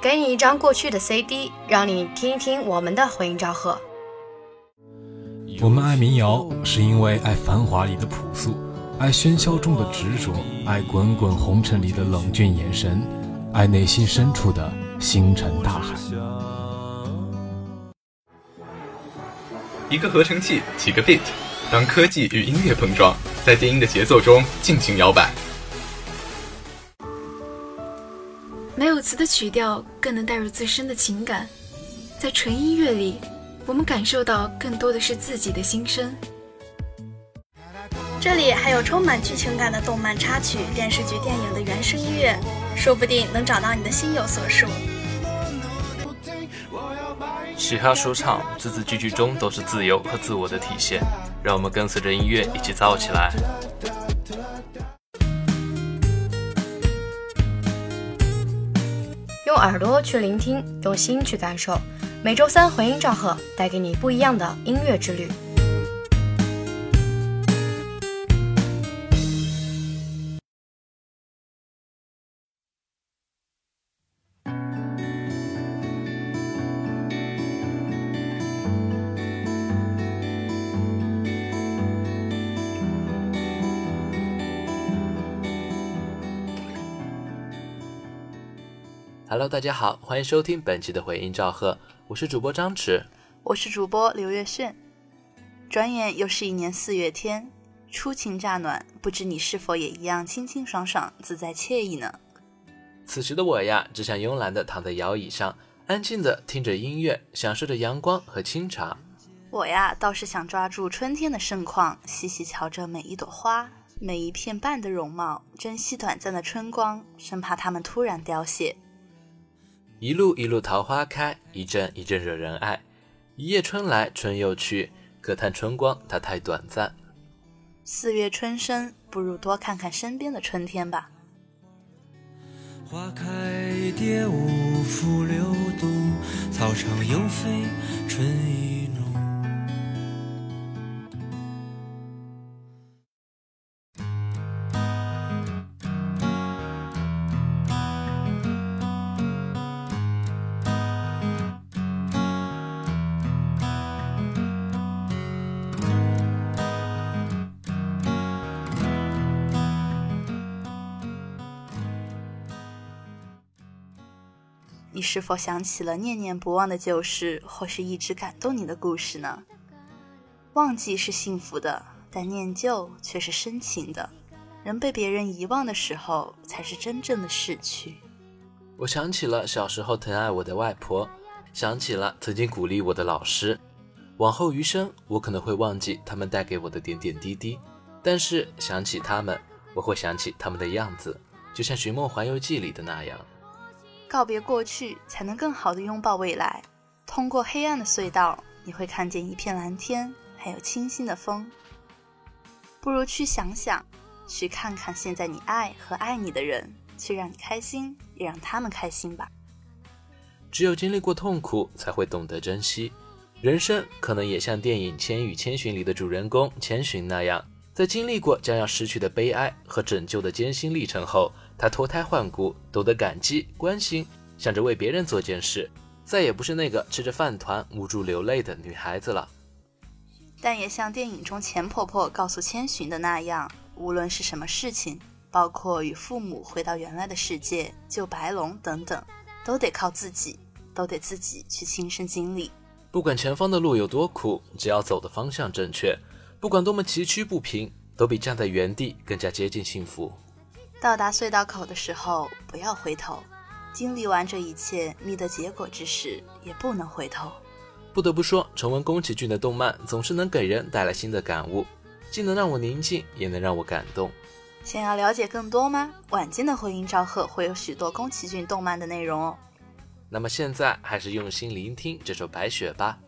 给你一张过去的 CD，让你听一听我们的回音昭和。我们爱民谣，是因为爱繁华里的朴素，爱喧嚣中的执着，爱滚滚红尘里的冷峻眼神，爱内心深处的星辰大海。一个合成器，几个 beat，当科技与音乐碰撞，在电音的节奏中尽情摇摆。没有词的曲调更能带入自身的情感，在纯音乐里。我们感受到更多的是自己的心声。这里还有充满剧情感的动漫插曲、电视剧、电影的原声音乐，说不定能找到你的心有所属。嘻哈说唱，字字句句中都是自由和自我的体现。让我们跟随着音乐一起躁起来。用耳朵去聆听，用心去感受。每周三回音赵赫，带给你不一样的音乐之旅。Hello，大家好，欢迎收听本期的回音赵贺。我是主播张弛，我是主播刘月炫。转眼又是一年四月天，初晴乍暖，不知你是否也一样清清爽爽、自在惬意呢？此时的我呀，只想慵懒的躺在摇椅上，安静的听着音乐，享受着阳光和清茶。我呀，倒是想抓住春天的盛况，细细瞧着每一朵花、每一片瓣的容貌，珍惜短暂的春光，生怕它们突然凋谢。一路一路桃花开，一阵一阵惹人爱。一夜春来春又去，可叹春光它太短暂。四月春深，不如多看看身边的春天吧。花开蝶舞拂流动，草长莺飞春意你是否想起了念念不忘的旧事，或是一直感动你的故事呢？忘记是幸福的，但念旧却是深情的。人被别人遗忘的时候，才是真正的逝去。我想起了小时候疼爱我的外婆，想起了曾经鼓励我的老师。往后余生，我可能会忘记他们带给我的点点滴滴，但是想起他们，我会想起他们的样子，就像《寻梦环游记》里的那样。告别过去，才能更好的拥抱未来。通过黑暗的隧道，你会看见一片蓝天，还有清新的风。不如去想想，去看看现在你爱和爱你的人，去让你开心，也让他们开心吧。只有经历过痛苦，才会懂得珍惜。人生可能也像电影《千与千寻》里的主人公千寻那样，在经历过将要失去的悲哀和拯救的艰辛历程后。她脱胎换骨，懂得感激、关心，想着为别人做件事，再也不是那个吃着饭团无助流泪的女孩子了。但也像电影中钱婆婆告诉千寻的那样，无论是什么事情，包括与父母回到原来的世界、救白龙等等，都得靠自己，都得自己去亲身经历。不管前方的路有多苦，只要走的方向正确，不管多么崎岖不平，都比站在原地更加接近幸福。到达隧道口的时候，不要回头。经历完这一切，觅得结果之时，也不能回头。不得不说，重温宫崎骏的动漫，总是能给人带来新的感悟，既能让我宁静，也能让我感动。想要了解更多吗？晚间的回音昭贺会有许多宫崎骏动漫的内容哦。那么现在，还是用心聆听这首《白雪》吧。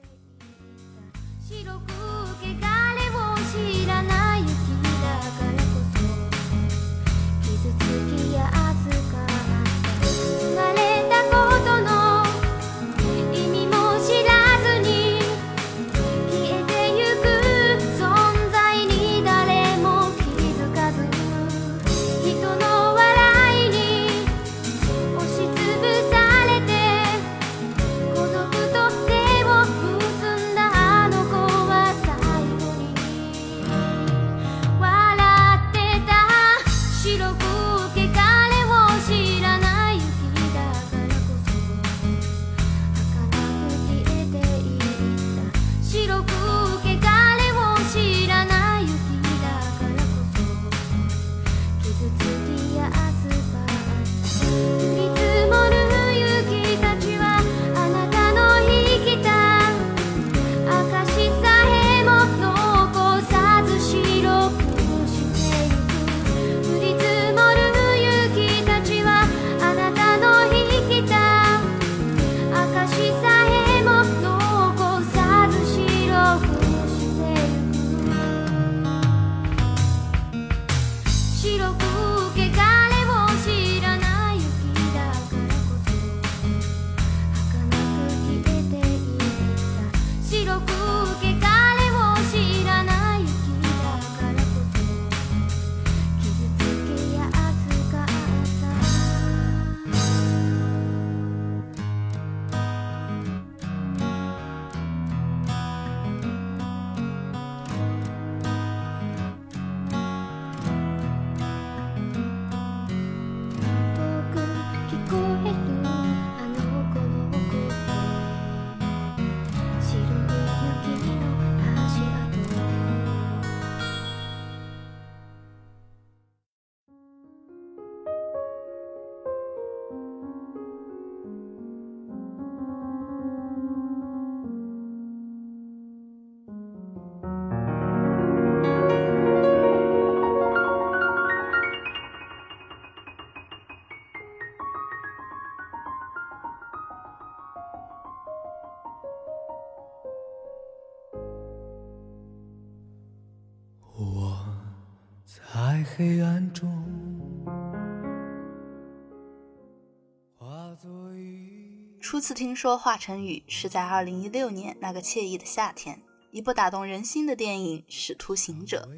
在黑暗中。初次听说华晨宇是在2016年那个惬意的夏天，一部打动人心的电影《使徒行者》。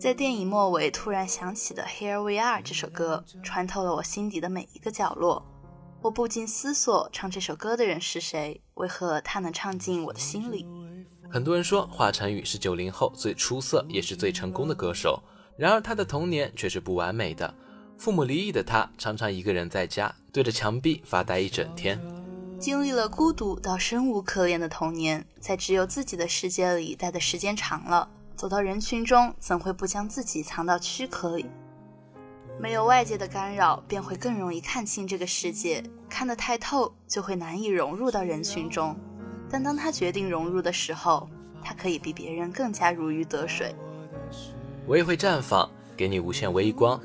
在电影末尾突然响起的《Here We Are》这首歌，穿透了我心底的每一个角落。我不禁思索，唱这首歌的人是谁？为何他能唱进我的心里？很多人说华晨宇是九零后最出色也是最成功的歌手，然而他的童年却是不完美的。父母离异的他，常常一个人在家对着墙壁发呆一整天，经历了孤独到生无可恋的童年，在只有自己的世界里待的时间长了，走到人群中，怎会不将自己藏到躯壳里？没有外界的干扰，便会更容易看清这个世界；看得太透，就会难以融入到人群中。但当他决定融入的时候，他可以比别人更加如鱼得水。我也会绽放，给你无限微光。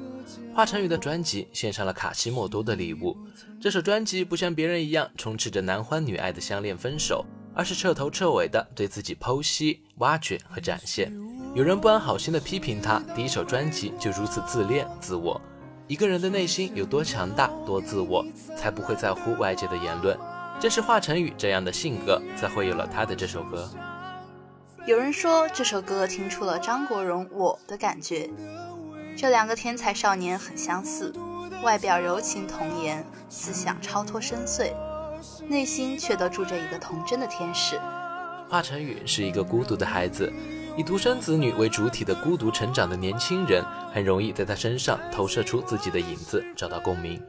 华晨宇的专辑献上了卡西莫多的礼物。这首专辑不像别人一样充斥着男欢女爱的相恋分手，而是彻头彻尾的对自己剖析、挖掘和展现。有人不安好心的批评他，第一首专辑就如此自恋自我。一个人的内心有多强大、多自我，才不会在乎外界的言论。正是华晨宇这样的性格，才会有了他的这首歌。有人说这首歌听出了张国荣我的感觉。这两个天才少年很相似，外表柔情童颜，思想超脱深邃，内心却都住着一个童真的天使。华晨宇是一个孤独的孩子，以独生子女为主体的孤独成长的年轻人，很容易在他身上投射出自己的影子，找到共鸣。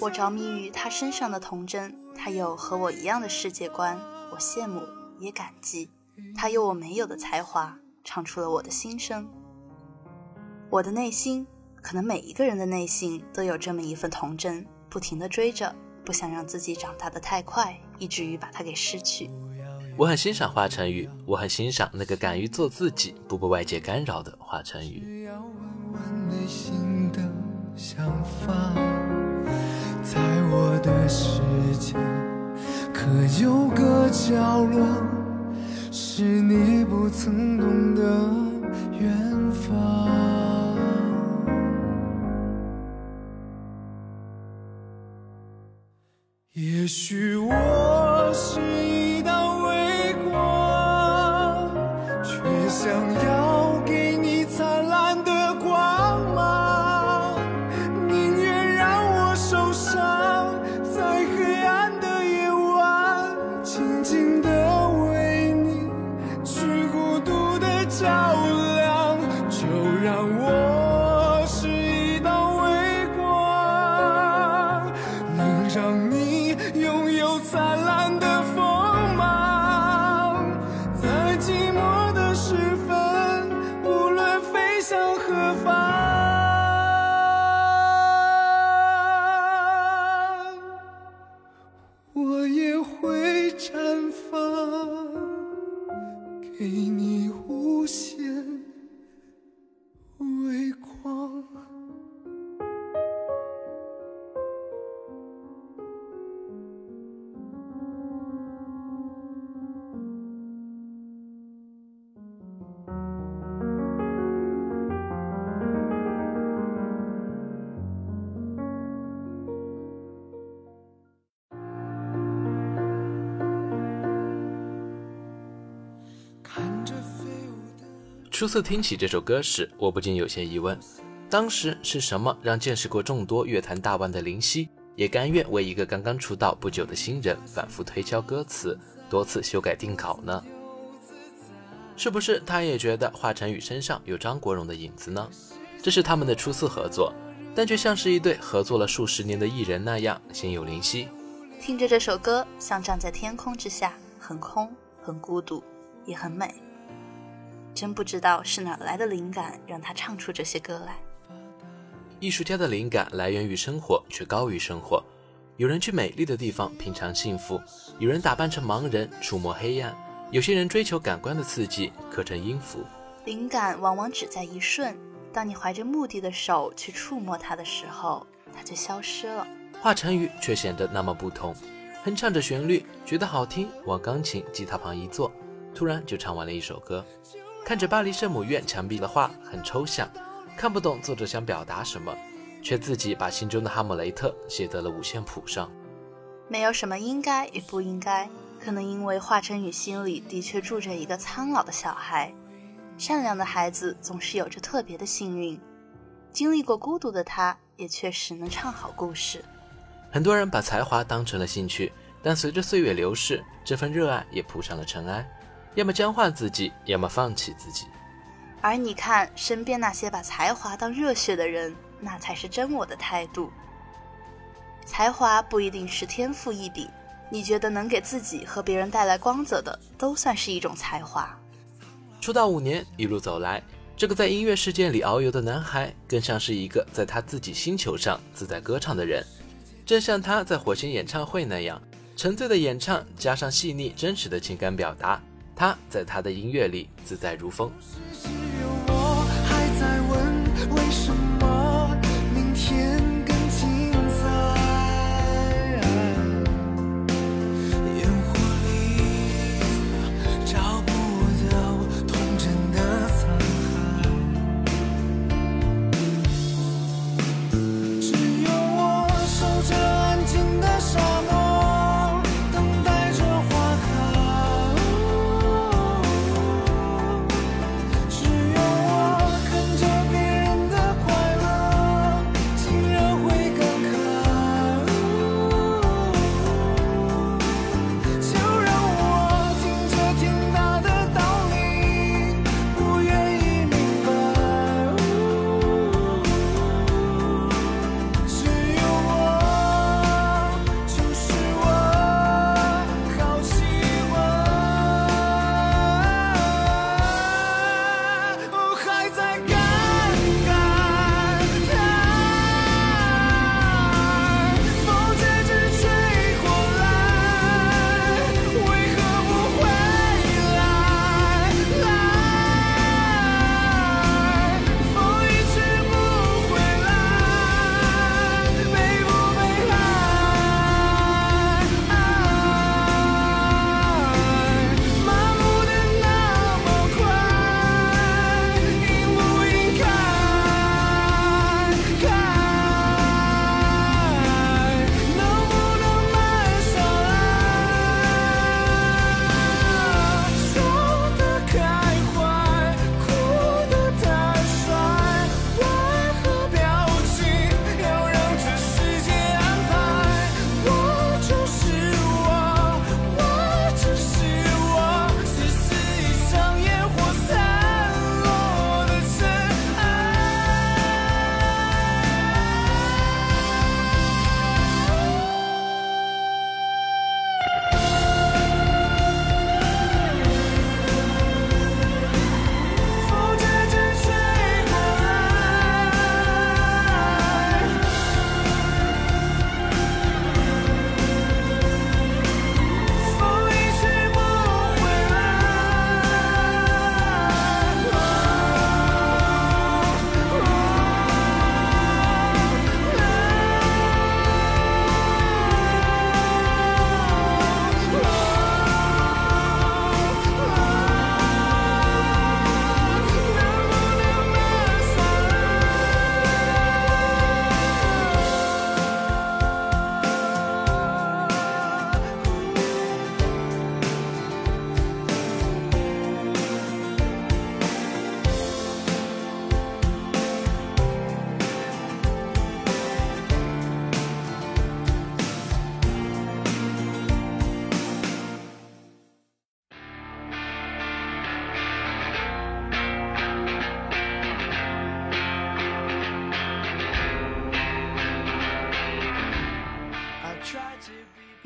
我着迷于他身上的童真，他有和我一样的世界观，我羡慕也感激。他有我没有的才华，唱出了我的心声。我的内心，可能每一个人的内心都有这么一份童真，不停的追着，不想让自己长大的太快，以至于把它给失去。我很欣赏华晨宇，我很欣赏那个敢于做自己、不被外界干扰的华晨宇。在我的世界，可有个角落，是你不曾懂的远方。也许我初次听起这首歌时，我不禁有些疑问：当时是什么让见识过众多乐坛大腕的林夕，也甘愿为一个刚刚出道不久的新人反复推敲歌词，多次修改定稿呢？是不是他也觉得华晨宇身上有张国荣的影子呢？这是他们的初次合作，但却像是一对合作了数十年的艺人那样心有灵犀。听着这首歌，像站在天空之下，很空，很孤独，也很美。真不知道是哪来的灵感，让他唱出这些歌来。艺术家的灵感来源于生活，却高于生活。有人去美丽的地方品尝幸福，有人打扮成盲人触摸黑暗。有些人追求感官的刺激，刻成音符。灵感往往只在一瞬，当你怀着目的的手去触摸它的时候，它就消失了。华晨宇却显得那么不同，哼唱着旋律，觉得好听，往钢琴、吉他旁一坐，突然就唱完了一首歌。看着巴黎圣母院墙壁的画，很抽象，看不懂作者想表达什么，却自己把心中的哈姆雷特写在了五线谱上。没有什么应该与不应该。可能因为华晨宇心里的确住着一个苍老的小孩，善良的孩子总是有着特别的幸运。经历过孤独的他，也确实能唱好故事。很多人把才华当成了兴趣，但随着岁月流逝，这份热爱也铺上了尘埃，要么僵化自己，要么放弃自己。而你看身边那些把才华当热血的人，那才是真我的态度。才华不一定是天赋异禀。你觉得能给自己和别人带来光泽的，都算是一种才华。出道五年，一路走来，这个在音乐世界里遨游的男孩，更像是一个在他自己星球上自在歌唱的人。正像他在火星演唱会那样，沉醉的演唱加上细腻真实的情感表达，他在他的音乐里自在如风。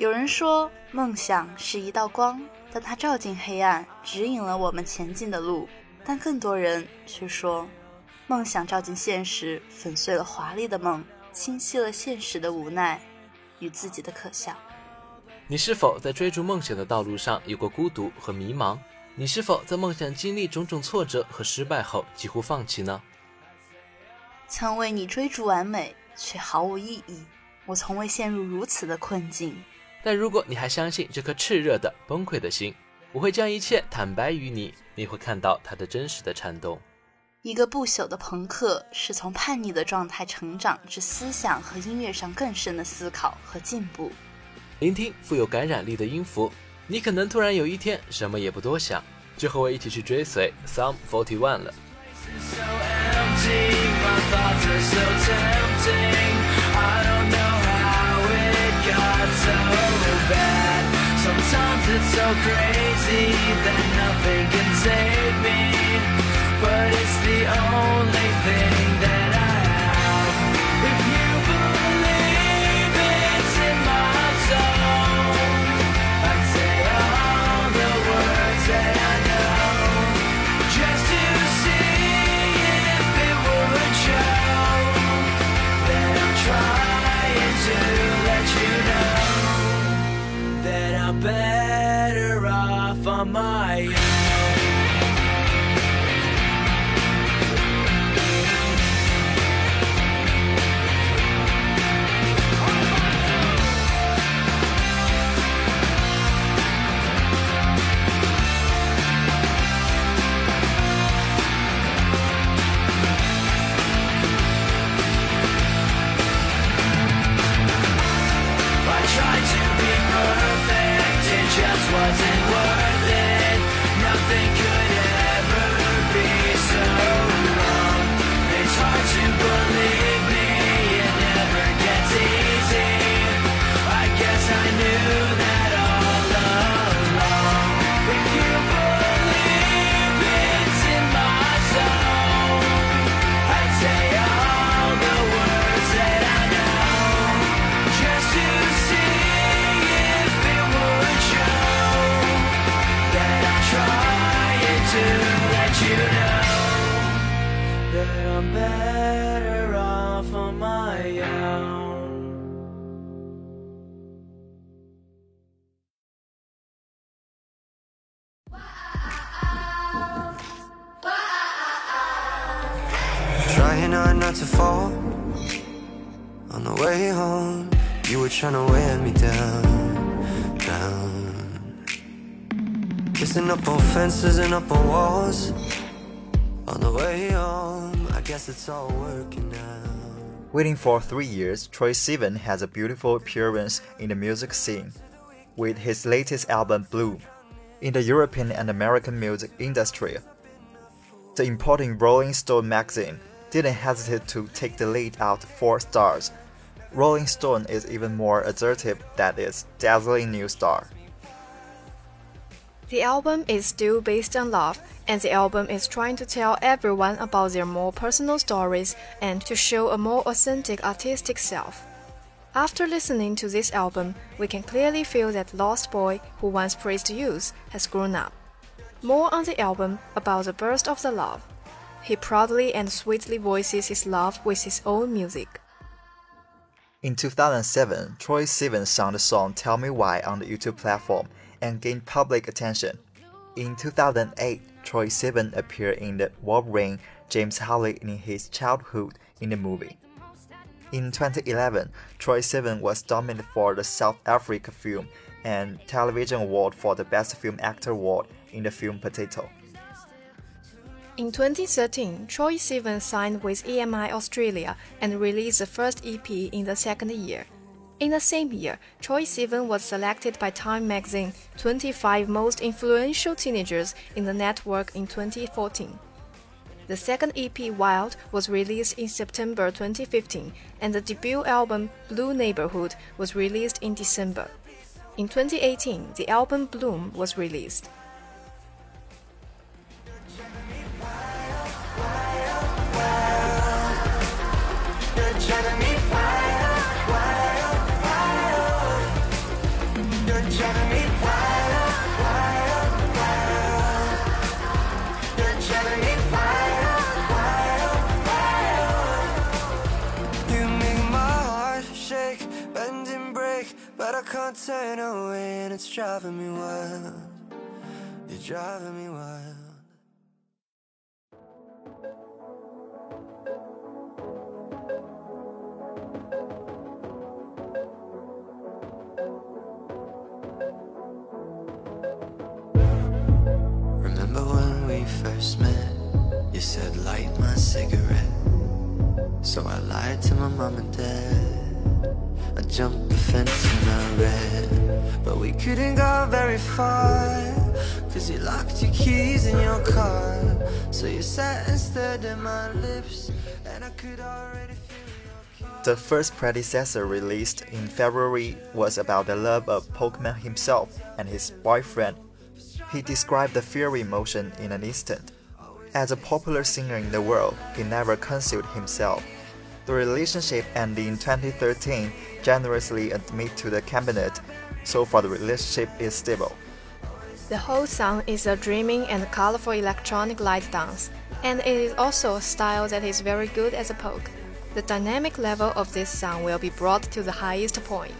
有人说，梦想是一道光，但它照进黑暗，指引了我们前进的路；但更多人却说，梦想照进现实，粉碎了华丽的梦，清晰了现实的无奈与自己的可笑。你是否在追逐梦想的道路上有过孤独和迷茫？你是否在梦想经历种种挫折和失败后几乎放弃呢？曾为你追逐完美，却毫无意义。我从未陷入如此的困境。但如果你还相信这颗炽热的崩溃的心，我会将一切坦白于你，你会看到它的真实的颤动。一个不朽的朋克是从叛逆的状态成长至思想和音乐上更深的思考和进步。聆听富有感染力的音符，你可能突然有一天什么也不多想，就和我一起去追随 Some Forty One 了。Sometimes it's so crazy that nothing can save me. But it's the only thing that my fences and up on walls. On the way home, I guess it's all working. Waiting for three years, Troy Sivan has a beautiful appearance in the music scene with his latest album Blue in the European and American music industry. The important Rolling Stone magazine didn't hesitate to take the lead out four stars. Rolling Stone is even more assertive that its dazzling new star. The album is still based on love, and the album is trying to tell everyone about their more personal stories and to show a more authentic artistic self. After listening to this album, we can clearly feel that Lost Boy, who once praised youth, has grown up. More on the album about the burst of the love. He proudly and sweetly voices his love with his own music. In 2007, Troy Sivan sang the song Tell Me Why on the YouTube platform and gained public attention. In 2008, Troy Sivan appeared in the Wolverine James Harley in his childhood in the movie. In 2011, Troy Sivan was nominated for the South Africa Film and Television Award for the Best Film Actor Award in the film Potato. In 2013, Troy Sivan signed with EMI Australia and released the first EP in the second year. In the same year, Troy Sivan was selected by Time magazine 25 most influential teenagers in the network in 2014. The second EP Wild was released in September 2015 and the debut album Blue Neighborhood was released in December. In 2018, the album Bloom was released. Cannot turn away, and it's driving me wild. You're driving me wild. Remember when we first met? You said light my cigarette. So I lied to my mom and dad. Jumped the fence and I ran. But we couldn't go very far. Cause you locked your keys in your car. So you sat and stared at my lips. And I could already feel The first predecessor released in February was about the love of Pokemon himself and his boyfriend. He described the fiery emotion in an instant. As a popular singer in the world, he never concealed himself. The relationship ended in 2013, generously admitted to the cabinet. So far, the relationship is stable. The whole song is a dreaming and colorful electronic light dance, and it is also a style that is very good as a polk. The dynamic level of this song will be brought to the highest point.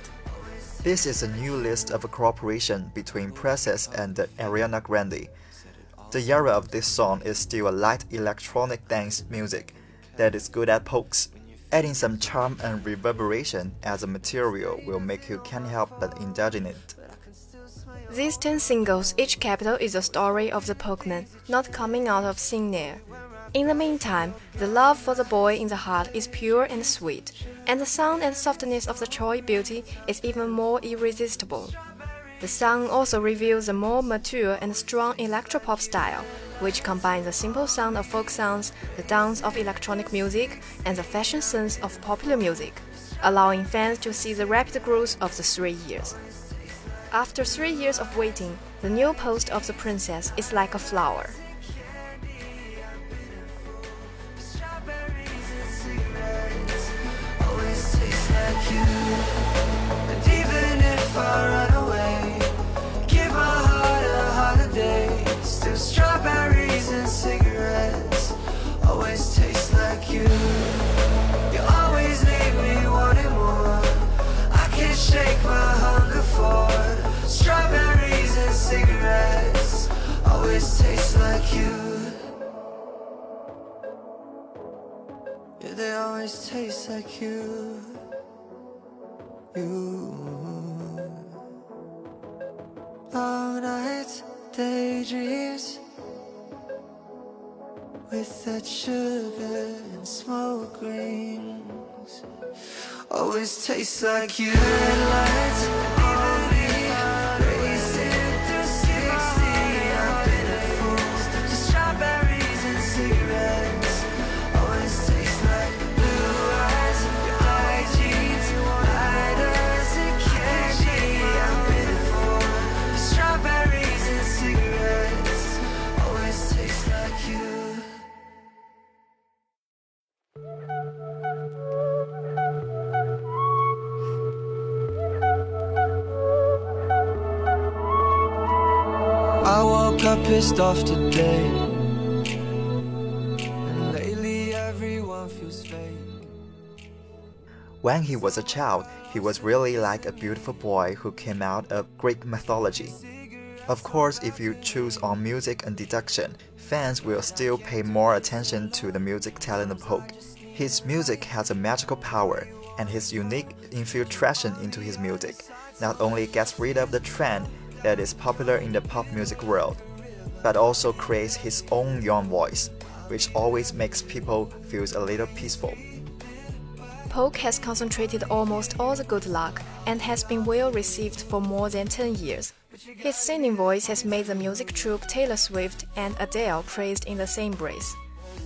This is a new list of a cooperation between Princess and Ariana Grande. The era of this song is still a light electronic dance music that is good at pokes. Adding some charm and reverberation as a material will make you can't help but indulge in it. These 10 singles, each capital is a story of the Pokemon, not coming out of thin air. In the meantime, the love for the boy in the heart is pure and sweet, and the sound and softness of the Choi beauty is even more irresistible. The song also reveals a more mature and strong electropop style, which combines the simple sound of folk songs, the dance of electronic music, and the fashion sense of popular music, allowing fans to see the rapid growth of the three years. After three years of waiting, the new post of the princess is like a flower. give heart a holiday. Strawberries and cigarettes always taste like you. You always leave me wanting more. I can't shake my hunger for strawberries and cigarettes. Always taste like you. Yeah, they always taste like you. You. Long nights, daydreams. With that sugar and smoke rings. Always taste like you. Red Up pissed off today. And lately everyone feels fake. When he was a child, he was really like a beautiful boy who came out of Greek mythology. Of course, if you choose on music and deduction, fans will still pay more attention to the music talent of Poke. His music has a magical power, and his unique infiltration into his music not only gets rid of the trend that is popular in the pop music world, but also creates his own young voice, which always makes people feel a little peaceful. Polk has concentrated almost all the good luck and has been well received for more than 10 years. His singing voice has made the music troupe Taylor Swift and Adele praised in the same breath.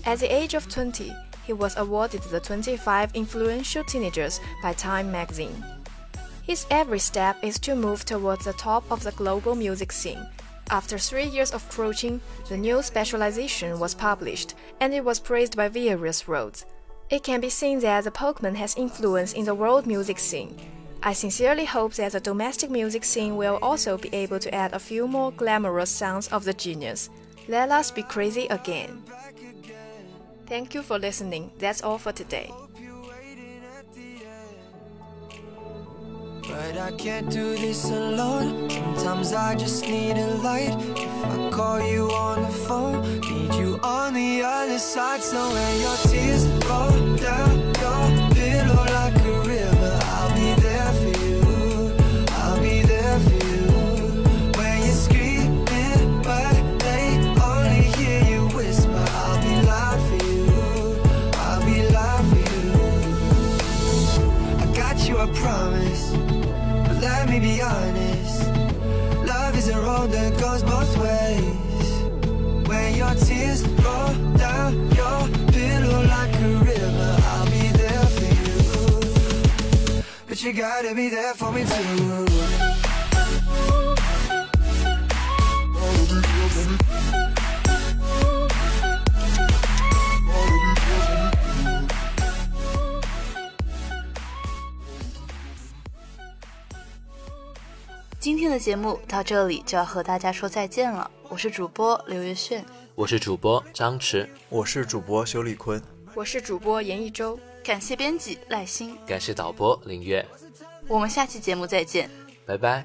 At the age of 20, he was awarded the 25 Influential Teenagers by Time magazine. His every step is to move towards the top of the global music scene. After three years of crouching, the new specialization was published, and it was praised by various roads. It can be seen that the Pokemon has influence in the world music scene. I sincerely hope that the domestic music scene will also be able to add a few more glamorous sounds of the genius. Let us be crazy again. Thank you for listening. That's all for today. But I can't do this alone. Sometimes I just need a light. If I call you on the phone, need you on the other side. So when your tears roll down your pillow like 节目到这里就要和大家说再见了。我是主播刘月炫，我是主播张弛，我是主播修丽坤，我是主播严一周，感谢编辑赖欣，感谢导播林月，我们下期节目再见。拜拜。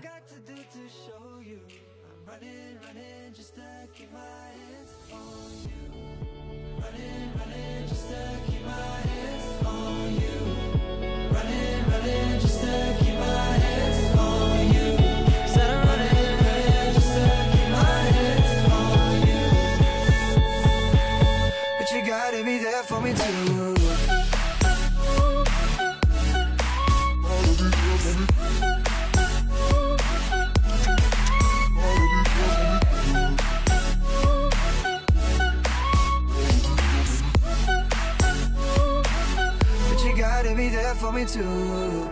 me too.